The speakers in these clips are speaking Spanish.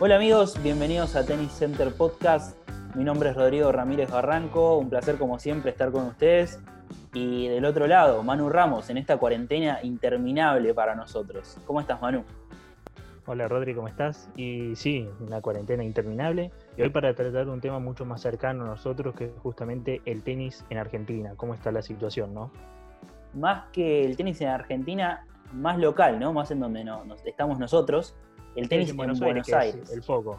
Hola amigos, bienvenidos a Tennis Center Podcast. Mi nombre es Rodrigo Ramírez Barranco, un placer como siempre estar con ustedes. Y del otro lado, Manu Ramos, en esta cuarentena interminable para nosotros. ¿Cómo estás, Manu? Hola, Rodrigo, ¿cómo estás? Y sí, una cuarentena interminable. Y hoy para tratar un tema mucho más cercano a nosotros, que es justamente el tenis en Argentina. ¿Cómo está la situación, no? Más que el tenis en Argentina, más local, ¿no? Más en donde no, estamos nosotros. El tenis, en Buenos, Aires. El foco.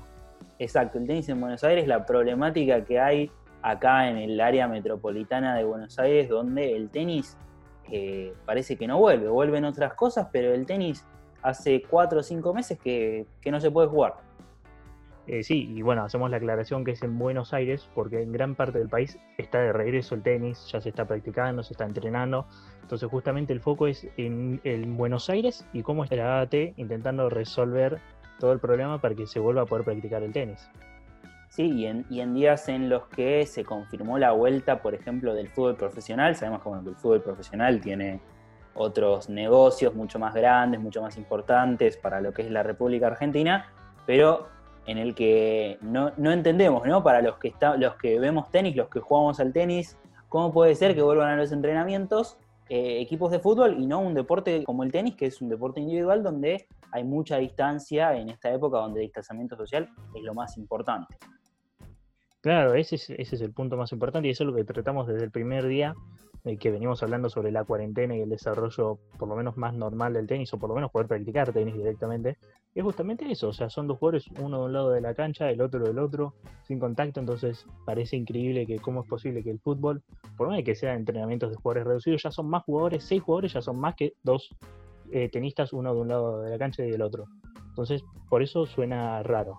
Exacto, el tenis en Buenos Aires, la problemática que hay acá en el área metropolitana de Buenos Aires, donde el tenis eh, parece que no vuelve, vuelven otras cosas, pero el tenis hace cuatro o cinco meses que, no se puede jugar. Eh, sí, y bueno, hacemos la aclaración que es en Buenos Aires, porque en gran parte del país está de regreso el tenis, ya se está practicando, se está entrenando. Entonces, justamente el foco es en, en Buenos Aires y cómo está la AT intentando resolver todo el problema para que se vuelva a poder practicar el tenis. Sí, y en, y en, días en los que se confirmó la vuelta, por ejemplo, del fútbol profesional, sabemos que el fútbol profesional tiene otros negocios mucho más grandes, mucho más importantes para lo que es la República Argentina, pero en el que no, entendemos, ¿no? Para los que, está, los que vemos tenis, los que jugamos al tenis, ¿cómo puede ser que vuelvan a los entrenamientos eh, equipos de fútbol y no un deporte como el tenis, que es un deporte individual donde hay mucha distancia en esta época donde el distanciamiento social es lo más importante. Claro, ese es, ese es el punto más importante y eso es lo que tratamos desde el primer día que venimos hablando sobre la cuarentena y el desarrollo por lo menos más normal del tenis, o por lo menos poder practicar tenis directamente, es justamente eso, o sea, son dos jugadores, uno de un lado de la cancha, el otro del otro, sin contacto, entonces parece increíble que cómo es posible que el fútbol, por menos que sean entrenamientos de jugadores reducidos, ya son más jugadores, seis jugadores ya son más que dos eh, tenistas, uno de un lado de la cancha y del otro. Entonces, por eso suena raro.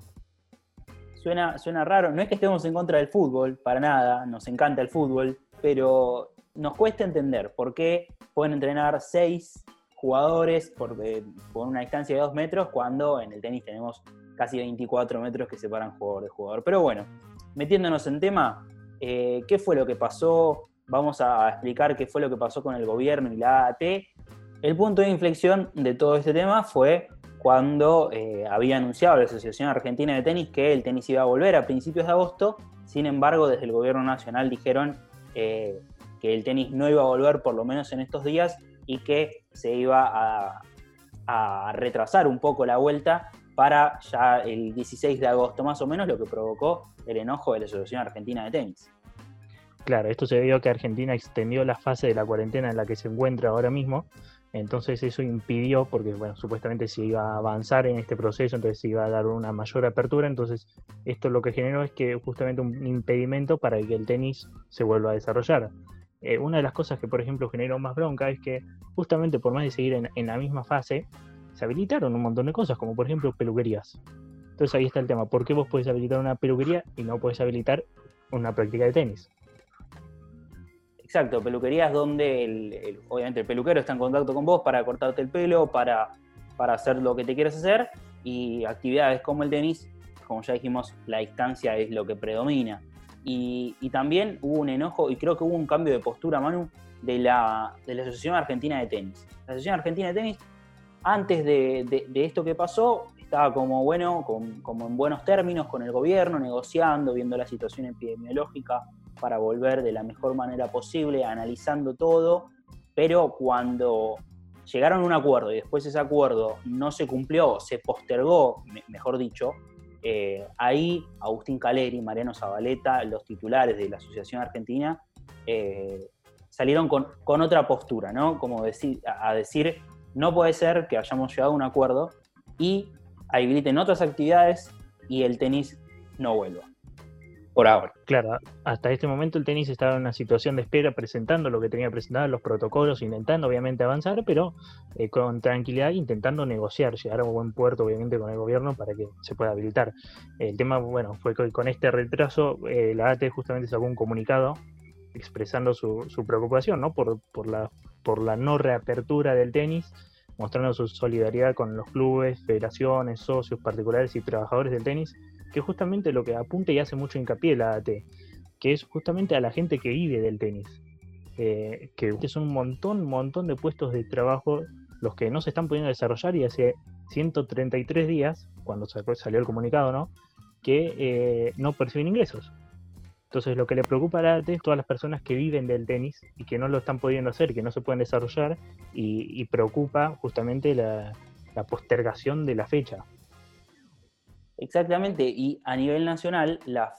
Suena, suena raro, no es que estemos en contra del fútbol, para nada, nos encanta el fútbol, pero nos cuesta entender por qué pueden entrenar seis jugadores por, por, una distancia de dos metros cuando en el tenis tenemos casi 24 metros que separan jugador de jugador. Pero bueno, metiéndonos en tema, eh, ¿qué fue lo que pasó? Vamos a explicar qué fue lo que pasó con el gobierno y la AAT. El punto de inflexión de todo este tema fue cuando eh, había anunciado la Asociación Argentina de Tenis que el tenis iba a volver a principios de agosto. Sin embargo, desde el gobierno nacional dijeron eh, que el tenis no iba a volver por lo menos en estos días y que se iba a, retrasar un poco la vuelta para ya el 16 de agosto más o menos, lo que provocó el enojo de la Asociación Argentina de Tenis. Claro, esto se debió a que Argentina extendió la fase de la cuarentena en la que se encuentra ahora mismo, entonces eso impidió, porque bueno, supuestamente se iba a avanzar en este proceso, entonces se iba a dar una mayor apertura, entonces esto lo que generó es que justamente un impedimento para que el tenis se vuelva a desarrollar. Eh, una de las cosas que, por ejemplo, generó más bronca es que justamente por más de seguir en, la misma fase, se habilitaron un montón de cosas, como por ejemplo peluquerías. Entonces ahí está el tema, ¿por qué vos podés habilitar una peluquería y no podés habilitar una práctica de tenis? Exacto, peluquerías donde obviamente el peluquero está en contacto con vos para cortarte el pelo, para, para hacer lo que te quieras hacer, y actividades como el tenis, como ya dijimos, la distancia es lo que predomina. Y, también hubo un enojo y creo que hubo un cambio de postura, Manu, de la, de la Asociación Argentina de Tenis. La Asociación Argentina de Tenis, antes de, esto que pasó, estaba como bueno, como en buenos términos con el gobierno, negociando, viendo la situación epidemiológica para volver de la mejor manera posible, analizando todo, pero cuando llegaron a un acuerdo y después ese acuerdo no se cumplió, se postergó, mejor dicho, eh, ahí Agustín Caleri, Mariano Zabaleta, los titulares de la Asociación Argentina, eh, salieron con, otra postura, ¿no? Como decir, a decir, no puede ser que hayamos llegado a un acuerdo y habiliten otras actividades y el tenis no vuelva por ahora. Claro, hasta este momento el tenis estaba en una situación de espera, presentando lo que tenía presentado, los protocolos, intentando obviamente avanzar, pero eh, con tranquilidad, intentando negociar, llegar a un buen puerto obviamente con el gobierno para que se pueda habilitar. El tema, bueno, fue que con este retraso eh, la AT justamente sacó un comunicado expresando su, preocupación ¿no? por, por, la, por la no reapertura del tenis mostrando su solidaridad con los clubes, federaciones, socios particulares y trabajadores del tenis que justamente lo que apunta y hace mucho hincapié la AT, que es justamente a la gente que vive del tenis. Eh, que son un montón, montón de puestos de trabajo los que no se están pudiendo desarrollar y hace 133 días, cuando salió el comunicado, ¿no? Que eh, no perciben ingresos. Entonces lo que le preocupa a la es todas las personas que viven del tenis y que no lo están pudiendo hacer, que no se pueden desarrollar y, preocupa justamente la, postergación de la fecha. Exactamente, y a nivel nacional las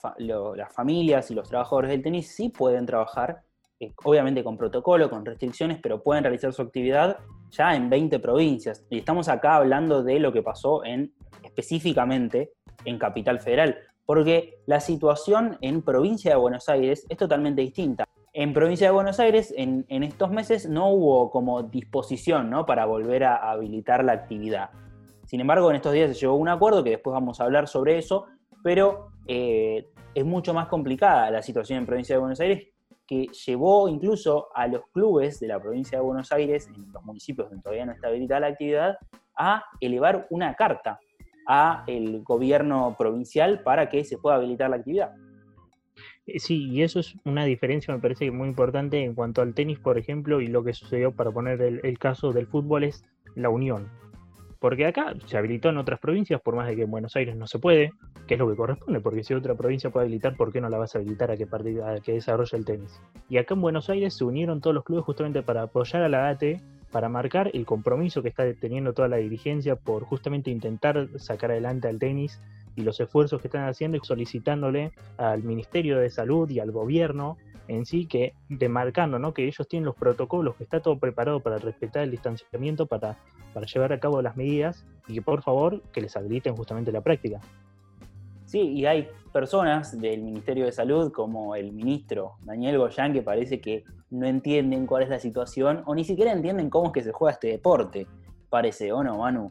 familias y los trabajadores del tenis sí pueden trabajar, eh, obviamente con protocolo, con restricciones, pero pueden realizar su actividad ya en 20 provincias. Y estamos acá hablando de lo que pasó en específicamente en Capital Federal porque la situación en provincia de Buenos Aires es totalmente distinta. En provincia de Buenos Aires, en, estos meses, no hubo como disposición ¿no? para volver a habilitar la actividad. Sin embargo, en estos días se llegó a un acuerdo, que después vamos a hablar sobre eso, pero eh, es mucho más complicada la situación en provincia de Buenos Aires, que llevó incluso a los clubes de la provincia de Buenos Aires, en los municipios donde todavía no está habilitada la actividad, a elevar una carta a el gobierno provincial para que se pueda habilitar la actividad. Eh, sí, y eso es una diferencia, me parece muy importante en cuanto al tenis, por ejemplo, y lo que sucedió para poner el, caso del fútbol es la unión. Porque acá se habilitó en otras provincias, por más de que en Buenos Aires no se puede, que es lo que corresponde, porque si otra provincia puede habilitar, ¿por qué no la vas a habilitar a que, a que desarrolle el tenis? Y acá en Buenos Aires se unieron todos los clubes justamente para apoyar a la ATE para marcar el compromiso que está teniendo toda la dirigencia por justamente intentar sacar adelante al tenis y los esfuerzos que están haciendo y solicitándole al Ministerio de Salud y al gobierno en sí que demarcando ¿no? que ellos tienen los protocolos, que está todo preparado para respetar el distanciamiento, para, para llevar a cabo las medidas y que por favor que les habiliten justamente la práctica. Sí, y hay personas del Ministerio de Salud, como el ministro Daniel Goyán, que parece que no entienden cuál es la situación o ni siquiera entienden cómo es que se juega este deporte, parece, ¿o no, Manu?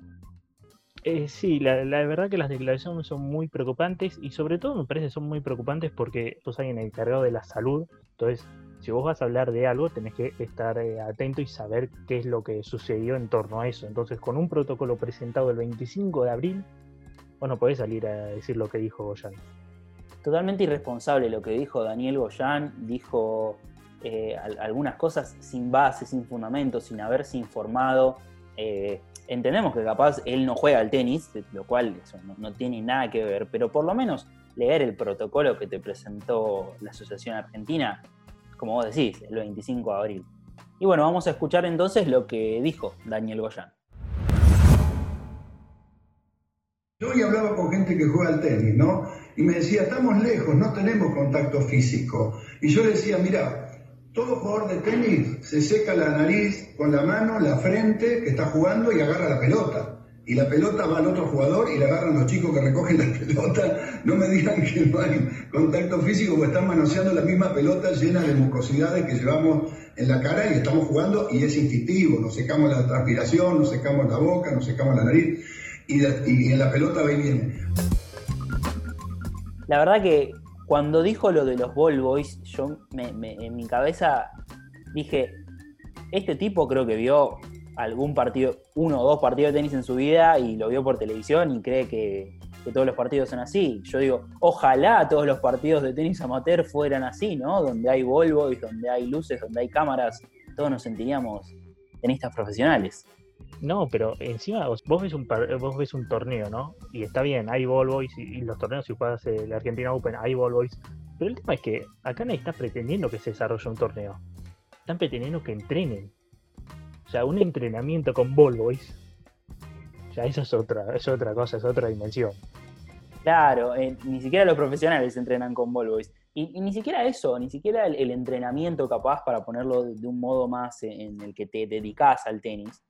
Eh, sí, la, verdad que las declaraciones son muy preocupantes y sobre todo me parece que son muy preocupantes porque sos alguien encargado de la salud, entonces si vos vas a hablar de algo tenés que estar eh, atento y saber qué es lo que sucedió en torno a eso. Entonces con un protocolo presentado el 25 de abril, vos no podés salir a decir lo que dijo Goyan. Totalmente irresponsable lo que dijo Daniel Goyan, dijo eh, algunas cosas sin base, sin fundamento, sin haberse informado. Eh, entendemos que capaz él no juega al tenis, lo cual eso no, tiene nada que ver, pero por lo menos leer el protocolo que te presentó la Asociación Argentina, como vos decís, el 25 de abril. Y bueno, vamos a escuchar entonces lo que dijo Daniel Goyan. Yo hoy hablaba con gente que juega al tenis, ¿no? Y me decía, estamos lejos, no tenemos contacto físico. Y yo le decía, mira, todo jugador de tenis se seca la nariz con la mano, la frente, que está jugando y agarra la pelota. Y la pelota va al otro jugador y la agarran los chicos que recogen la pelota. No me digan que no hay contacto físico porque están manoseando la misma pelota llena de mucosidades que llevamos en la cara y estamos jugando y es instintivo. Nos secamos la transpiración, nos secamos la boca, nos secamos la nariz y, en la pelota va y viene. La verdad que cuando dijo lo de los ball boys, yo en mi cabeza dije, este tipo creo que vio algún partido, uno o dos partidos de tenis en su vida y lo vio por televisión y cree que, todos los partidos son así. Yo digo, ojalá todos los partidos de tenis amateur fueran así, ¿no? Donde hay boys, donde hay luces, donde hay cámaras, todos nos sentiríamos tenistas profesionales. No, pero encima vos, ves un vos ves un torneo, ¿no? Y está bien, hay ball boys y, los torneos, si juegas el Argentina Open, hay ball boys. Pero el tema es que acá nadie está pretendiendo que se desarrolle un torneo. Están pretendiendo que entrenen. O sea, un entrenamiento con ball boys. Ya eso es otra, es otra cosa, es otra dimensión. Claro, eh, ni siquiera los profesionales entrenan con ball boys. Y, ni siquiera eso, ni siquiera el, entrenamiento capaz para ponerlo de, de, un modo más en el que te dedicas al tenis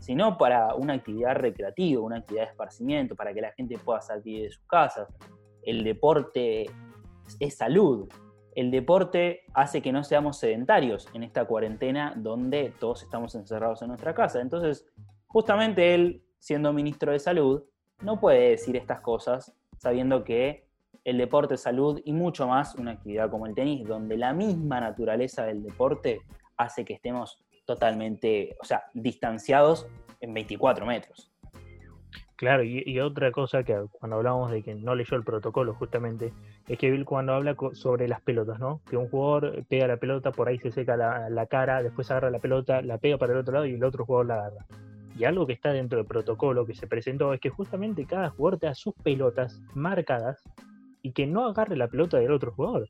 sino para una actividad recreativa, una actividad de esparcimiento, para que la gente pueda salir de sus casas. El deporte es salud. El deporte hace que no seamos sedentarios en esta cuarentena donde todos estamos encerrados en nuestra casa. Entonces, justamente él, siendo ministro de salud, no puede decir estas cosas sabiendo que el deporte es salud y mucho más una actividad como el tenis, donde la misma naturaleza del deporte hace que estemos totalmente, o sea, distanciados en 24 metros. Claro, y, otra cosa que cuando hablamos de que no leyó el protocolo justamente, es que Bill cuando habla sobre las pelotas, ¿no? Que un jugador pega la pelota, por ahí se seca la, cara, después agarra la pelota, la pega para el otro lado y el otro jugador la agarra. Y algo que está dentro del protocolo que se presentó es que justamente cada jugador tenga sus pelotas marcadas y que no agarre la pelota del otro jugador.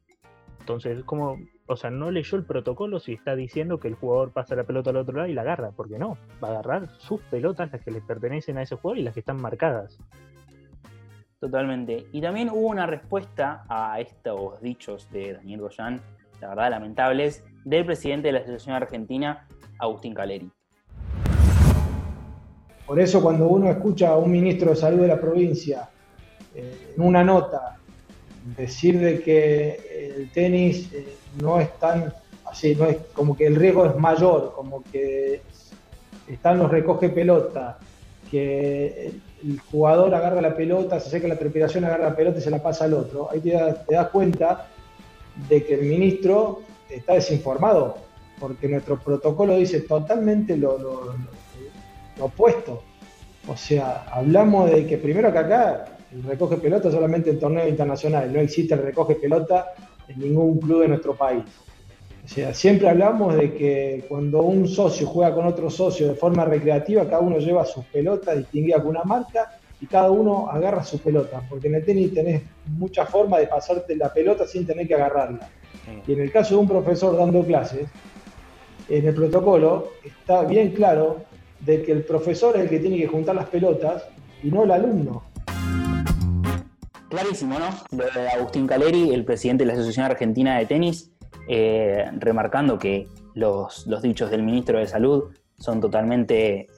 Entonces, como, o sea, no leyó el protocolo si está diciendo que el jugador pasa la pelota al otro lado y la agarra, porque no, va a agarrar sus pelotas, las que le pertenecen a ese jugador y las que están marcadas. Totalmente. Y también hubo una respuesta a estos dichos de Daniel Goyan, la verdad lamentables, del presidente de la Asociación Argentina, Agustín Caleri. Por eso cuando uno escucha a un ministro de salud de la provincia eh, en una nota decir de que el tenis eh, no es tan así, no es como que el riesgo es mayor, como que están los recoge pelota, que el jugador agarra la pelota, se seca la transpiración, agarra la pelota y se la pasa al otro. Ahí te, das cuenta de que el ministro está desinformado, porque nuestro protocolo dice totalmente lo, opuesto. O sea, hablamos de que primero acá el recoge pelota solamente en torneos internacionales, no existe el recoge pelota en ningún club de nuestro país. O sea, siempre hablamos de que cuando un socio juega con otro socio de forma recreativa, cada uno lleva sus pelotas distinguidas con una marca y cada uno agarra su pelota, porque en el tenis tenés muchas formas de pasarte la pelota sin tener que agarrarla. Y en el caso de un profesor dando clases, en el protocolo está bien claro de que el profesor es el que tiene que juntar las pelotas y no el alumno. Clarísimo, ¿no? Agustín Caleri, el presidente de la Asociación Argentina de Tenis, eh, remarcando que los, dichos del ministro de Salud son totalmente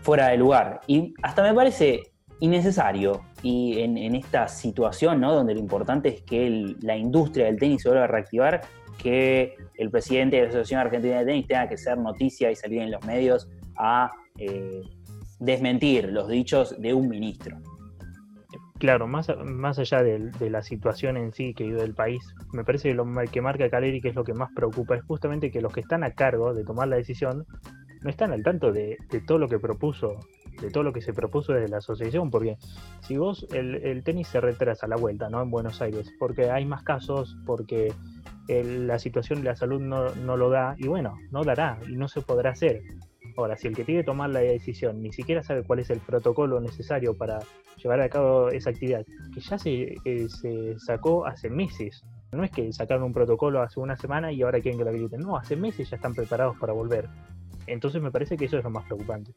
fuera de lugar. Y hasta me parece innecesario. Y en, esta situación, ¿no? Donde lo importante es que la industria del tenis se vuelva a reactivar, que el presidente de la Asociación Argentina de Tenis tenga que ser noticia y salir en los medios a eh, desmentir los dichos de un ministro. Claro, más, más allá de, la situación en sí que vive el país, me parece que lo que marca Caleri, que es lo que más preocupa, es justamente que los que están a cargo de tomar la decisión no están al tanto de, todo lo que propuso, de todo lo que se propuso desde la asociación, porque si vos, el, tenis se retrasa la vuelta, ¿no? En Buenos Aires, porque hay más casos, porque la situación de la salud no, no lo da, y bueno, no dará, y no se podrá hacer. Ahora, si el que tiene que tomar la decisión ni siquiera sabe cuál es el protocolo necesario para llevar a cabo esa actividad, que ya se, eh, se sacó hace meses, no es que sacaron un protocolo hace una semana y ahora quieren que lo habiliten, no, hace meses ya están preparados para volver. Entonces me parece que eso es lo más preocupante.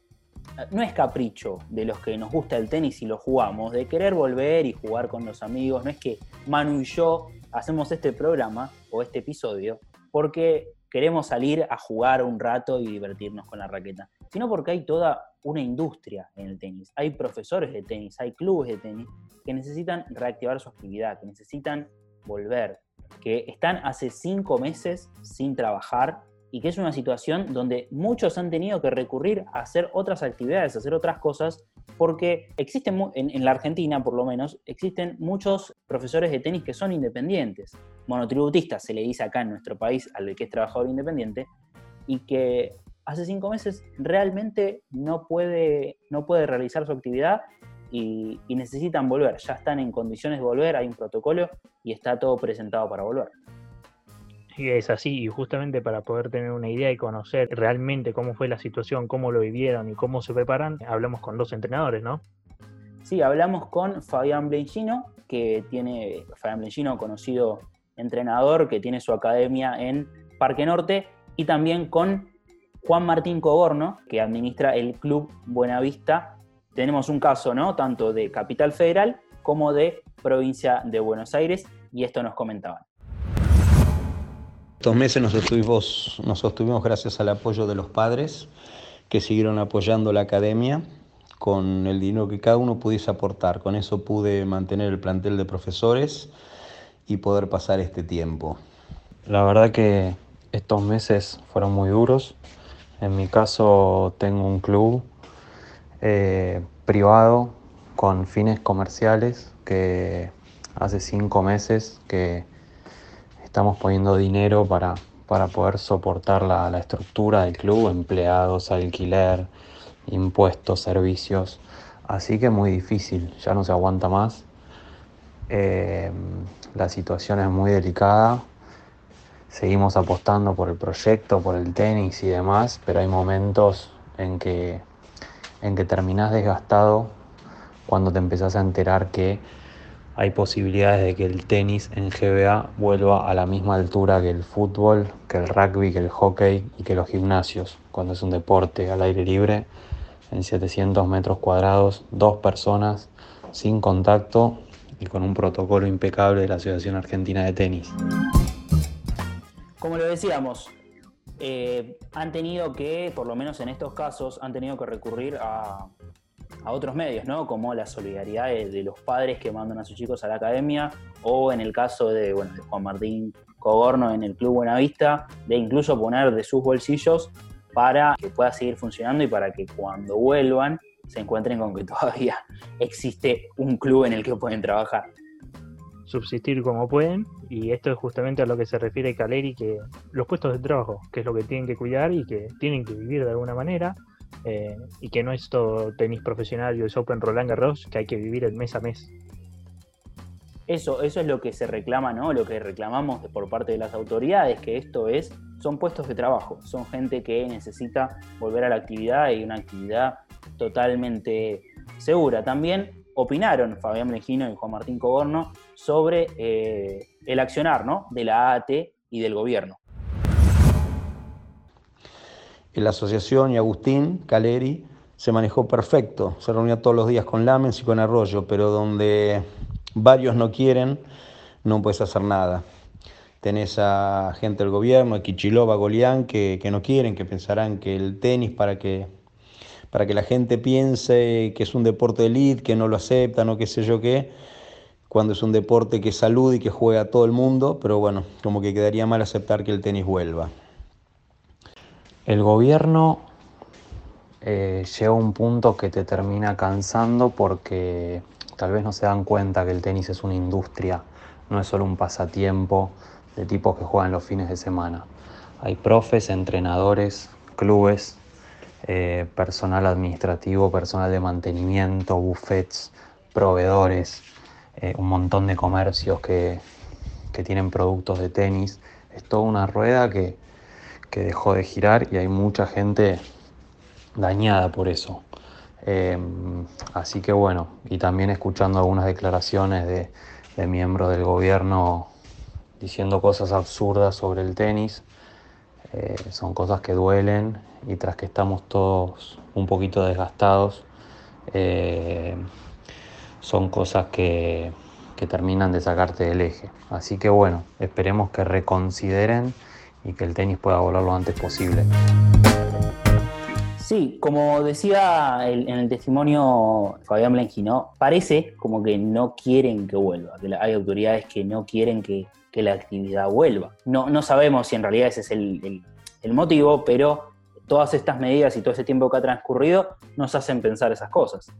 No es capricho de los que nos gusta el tenis y lo jugamos, de querer volver y jugar con los amigos, no es que Manu y yo hacemos este programa o este episodio porque queremos salir a jugar un rato y divertirnos con la raqueta, sino porque hay toda una industria en el tenis. Hay profesores de tenis, hay clubes de tenis que necesitan reactivar su actividad, que necesitan volver, que están hace cinco meses sin trabajar y que es una situación donde muchos han tenido que recurrir a hacer otras actividades, a hacer otras cosas, porque existen, en, la Argentina por lo menos, existen muchos profesores de tenis que son independientes, monotributistas se le dice acá en nuestro país al que es trabajador independiente, y que hace cinco meses realmente no puede, no puede realizar su actividad y necesitan volver, ya están en condiciones de volver, hay un protocolo y está todo presentado para volver. Sí, es así, y justamente para poder tener una idea y conocer realmente cómo fue la situación, cómo lo vivieron y cómo se preparan, hablamos con dos entrenadores, ¿no? Sí, hablamos con Fabián Blenchino, que tiene, Fabián Blenchino, conocido entrenador, que tiene su academia en Parque Norte, y también con Juan Martín Coborno, que administra el Club Buenavista. Tenemos un caso, ¿no? Tanto de Capital Federal como de provincia de Buenos Aires, y esto nos comentaban. Estos meses nos sostuvimos, nos sostuvimos gracias al apoyo de los padres que siguieron apoyando la academia con el dinero que cada uno pudiese aportar. Con eso pude mantener el plantel de profesores y poder pasar este tiempo. La verdad que estos meses fueron muy duros. En mi caso tengo un club eh, privado con fines comerciales que hace cinco meses que estamos poniendo dinero para, para poder soportar la, estructura del club, empleados, alquiler, impuestos, servicios. Así que muy difícil, ya no se aguanta más. Eh, la situación es muy delicada. Seguimos apostando por el proyecto, por el tenis y demás, pero hay momentos en que en que terminás desgastado cuando te empezás a enterar que hay posibilidades de que el tenis en GBA vuelva a la misma altura que el fútbol, que el rugby, que el hockey y que los gimnasios, cuando es un deporte al aire libre, en 700 metros cuadrados, dos personas, sin contacto y con un protocolo impecable de la Asociación Argentina de Tenis. Como lo decíamos, eh, han tenido que, por lo menos en estos casos, han tenido que recurrir a, a otros medios, ¿no? Como la solidaridad de, los padres que mandan a sus chicos a la academia, o en el caso de, Juan Martín Cogorno en el Club Buenavista, de incluso poner de sus bolsillos para que pueda seguir funcionando y para que cuando vuelvan se encuentren con que todavía existe un club en el que pueden trabajar. Subsistir como pueden, y esto es justamente a lo que se refiere Caleri, que los puestos de trabajo, que es lo que tienen que cuidar y que tienen que vivir de alguna manera, eh, y que no es todo tenis profesional y es Open Roland Garros, que hay que vivir el mes a mes. Eso, eso es lo que se reclama, ¿no? Lo que reclamamos por parte de las autoridades, que esto es, son puestos de trabajo, son gente que necesita volver a la actividad y una actividad totalmente segura. También opinaron Fabián Mejino y Juan Martín Coborno sobre eh, el accionar ¿no? de la AAT y del gobierno la asociación y Agustín Caleri se manejó perfecto, se reunía todos los días con Lamens y con Arroyo, pero donde varios no quieren, no puedes hacer nada. Tenés a gente del gobierno, a Kichilova, Golián, que, que no quieren, que pensarán que el tenis para que, para que la gente piense que es un deporte de elite, que no lo aceptan o qué sé yo qué, cuando es un deporte que salud y que juega a todo el mundo, pero bueno, como que quedaría mal aceptar que el tenis vuelva. El gobierno eh, llega a un punto que te termina cansando porque tal vez no se dan cuenta que el tenis es una industria, no es solo un pasatiempo de tipos que juegan los fines de semana. Hay profes, entrenadores, clubes, eh, personal administrativo, personal de mantenimiento, buffets, proveedores, eh, un montón de comercios que, que tienen productos de tenis. Es toda una rueda que que dejó de girar y hay mucha gente dañada por eso. Em, así que bueno, y también escuchando algunas declaraciones de, miembros del gobierno diciendo cosas absurdas sobre el tenis, eh, son cosas que duelen y tras que estamos todos un poquito desgastados, eh, son cosas que, que terminan de sacarte del eje. Así que bueno, esperemos que reconsideren y que el tenis pueda volar lo antes posible. Sí, como decía en el testimonio Fabián ¿no? parece como que no quieren que vuelva, que hay autoridades que no quieren que, la actividad vuelva. No, no sabemos si en realidad ese es el, motivo, pero todas estas medidas y todo ese tiempo que ha transcurrido nos hacen pensar esas cosas.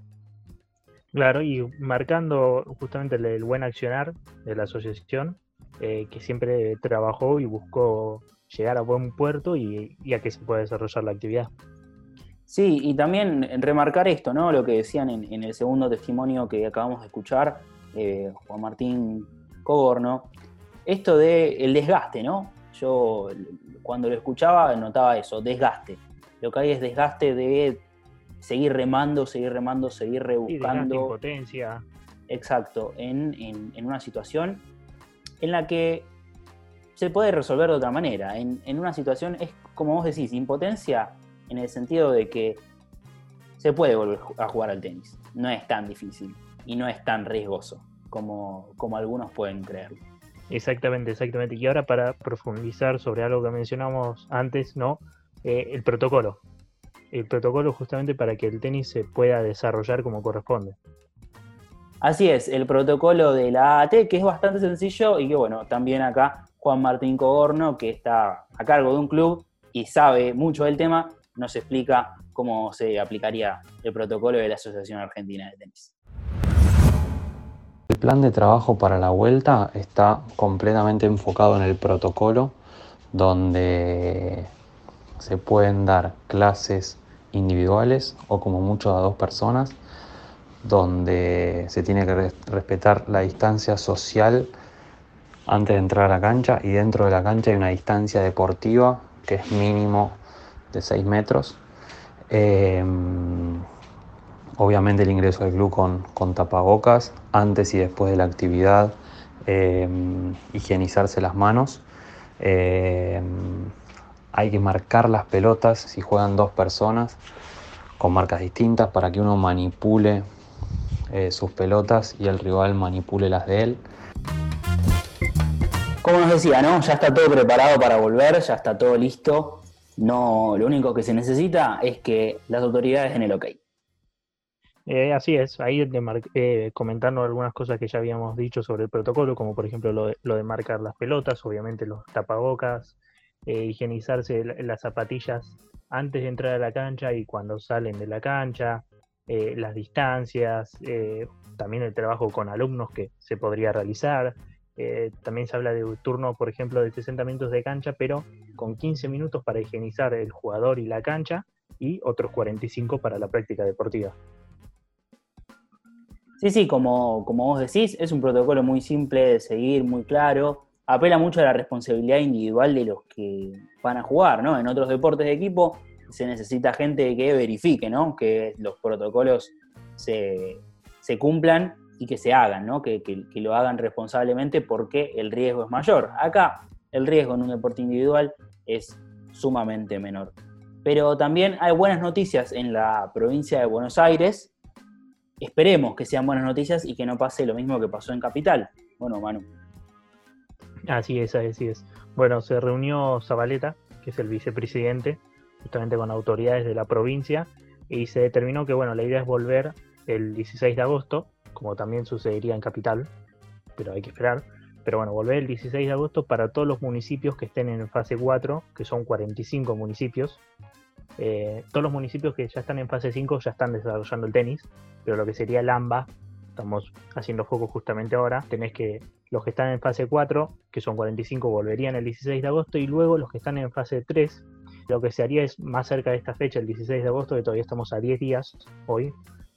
Claro, y marcando justamente el, buen accionar de la asociación, eh, que siempre trabajó y buscó llegar a buen puerto y, a que se pueda desarrollar la actividad. Sí, y también remarcar esto, ¿no? Lo que decían en, el segundo testimonio que acabamos de escuchar, eh, Juan Martín Cogorno, esto de el desgaste, ¿no? Yo cuando lo escuchaba notaba eso, desgaste. Lo que hay es desgaste de seguir remando, seguir remando, seguir rebuscando. Sí, impotencia. Exacto, en, en, una situación en la que se puede resolver de otra manera. En, una situación es, como vos decís, impotencia en el sentido de que se puede volver a jugar al tenis. No es tan difícil y no es tan riesgoso como, como algunos pueden creer. Exactamente, exactamente. Y ahora para profundizar sobre algo que mencionamos antes, ¿no? Eh, el protocolo. El protocolo justamente para que el tenis se pueda desarrollar como corresponde. Así es, el protocolo de la AAT, que es bastante sencillo y que bueno, también acá Juan Martín Cogorno, que está a cargo de un club y sabe mucho del tema, nos explica cómo se aplicaría el protocolo de la Asociación Argentina de Tenis. Plan de trabajo para la vuelta está completamente enfocado en el protocolo, donde se pueden dar clases individuales o como mucho a dos personas donde se tiene que respetar la distancia social antes de entrar a la cancha y dentro de la cancha hay una distancia deportiva que es mínimo de 6 metros. Em, obviamente el ingreso al club con, con tapabocas antes y después de la actividad, em, higienizarse las manos. Em, hay que marcar las pelotas si juegan dos personas con marcas distintas para que uno manipule eh, sus pelotas y el rival manipule las de él. Como nos decía, ¿no? Ya está todo preparado para volver, ya está todo listo. No, lo único que se necesita es que las autoridades den el ok. Eh, así es, ahí eh, comentando algunas cosas que ya habíamos dicho sobre el protocolo, como por ejemplo lo de, marcar las pelotas, obviamente los tapabocas, eh, higienizarse las zapatillas antes de entrar a la cancha y cuando salen de la cancha, las distancias, también el trabajo con alumnos que se podría realizar. también se habla de turno, por ejemplo, de 60 minutos de cancha, pero con 15 minutos para higienizar el jugador y la cancha y otros 45 para la práctica deportiva. Sí, sí, como, como vos decís, es un protocolo muy simple de seguir, muy claro. Apela mucho a la responsabilidad individual de los que van a jugar, ¿no? En otros deportes de equipo se necesita gente que verifique, ¿no? Que los protocolos se, cumplan y que se hagan, ¿no? Que, que, lo hagan responsablemente porque el riesgo es mayor. Acá el riesgo en un deporte individual es sumamente menor. Pero también hay buenas noticias en la provincia de Buenos Aires, esperemos que sean buenas noticias y que no pase lo mismo que pasó en Capital. Bueno, Manu. Así es, así es. Bueno, se reunió Zabaleta, que es el vicepresidente, justamente con autoridades de la provincia, y se determinó que, bueno, la idea es volver el 16 de agosto, como también sucedería en Capital, pero hay que esperar. Pero bueno, volver el 16 de agosto para todos los municipios que estén en fase 4, que son 45 municipios, eh, todos los municipios que ya están en fase 5 ya están desarrollando el tenis, pero lo que sería el AMBA, estamos haciendo foco justamente ahora, tenés que los que están en fase 4, que son 45, volverían el 16 de agosto y luego los que están en fase 3, lo que se haría es más cerca de esta fecha, el 16 de agosto, que todavía estamos a 10 días hoy,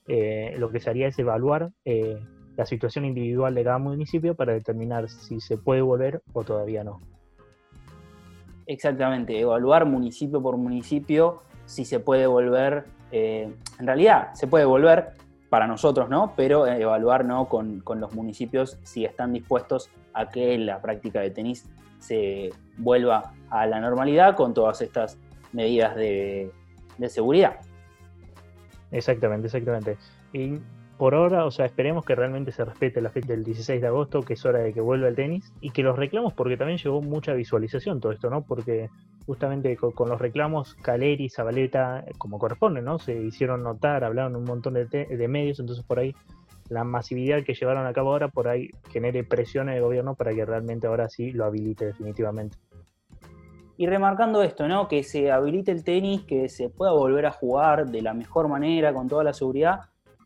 eh, lo que se haría es evaluar eh, la situación individual de cada municipio para determinar si se puede volver o todavía no. Exactamente, evaluar municipio por municipio si se puede volver, eh, en realidad se puede volver para nosotros, ¿no? Pero evaluar ¿no? Con, los municipios si están dispuestos a que la práctica de tenis se vuelva a la normalidad con todas estas medidas de, de seguridad. Exactamente, exactamente. Por ahora, o sea, esperemos que realmente se respete la fecha del 16 de agosto, que es hora de que vuelva el tenis, y que los reclamos, porque también llegó mucha visualización todo esto, ¿no? Porque justamente con, los reclamos, Caleri, Zabaleta, como corresponde, ¿no? Se hicieron notar, hablaron un montón de, de medios, entonces por ahí la masividad que llevaron a cabo ahora, por ahí genere presión en el gobierno para que realmente ahora sí lo habilite definitivamente. Y remarcando esto, ¿no? Que se habilite el tenis, que se pueda volver a jugar de la mejor manera, con toda la seguridad,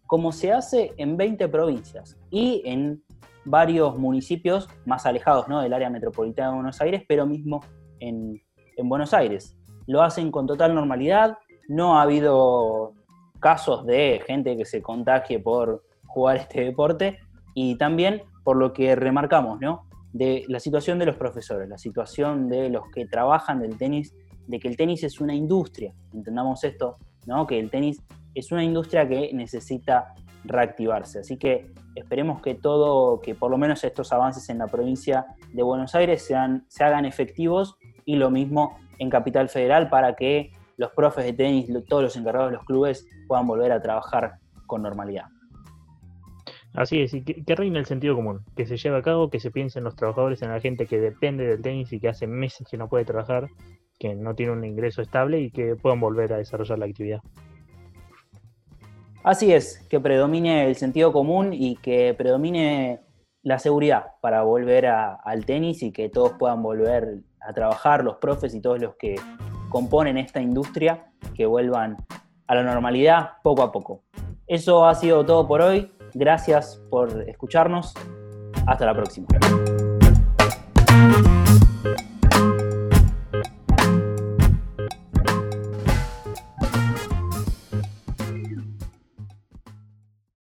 como se hace en 20 provincias y en varios municipios más alejados del área metropolitana de Buenos Aires, pero mismo en, Buenos Aires. Lo hacen con total normalidad, no ha habido casos de gente que se contagie por jugar este deporte y también por lo que remarcamos, ¿no? De la situación de los profesores, la situación de los que trabajan del tenis, de que el tenis es una industria, entendamos esto, ¿no? Que el tenis es una industria que necesita reactivarse. Así que esperemos que todo, que por lo menos estos avances en la provincia de Buenos Aires sean, se hagan efectivos y lo mismo en Capital Federal para que los profes de tenis, todos los encargados de los clubes puedan volver a trabajar con normalidad. Así es, y que, que reine el sentido común, que se lleve a cabo, que se piense en los trabajadores, en la gente que depende del tenis y que hace meses que no puede trabajar, que no tiene un ingreso estable y que puedan volver a desarrollar la actividad. Así es, que predomine el sentido común y que predomine la seguridad para volver al tenis y que todos puedan volver a trabajar, los profes y todos los que componen esta industria, que vuelvan a la normalidad poco a poco. Eso ha sido todo por hoy. Gracias por escucharnos. Hasta la próxima.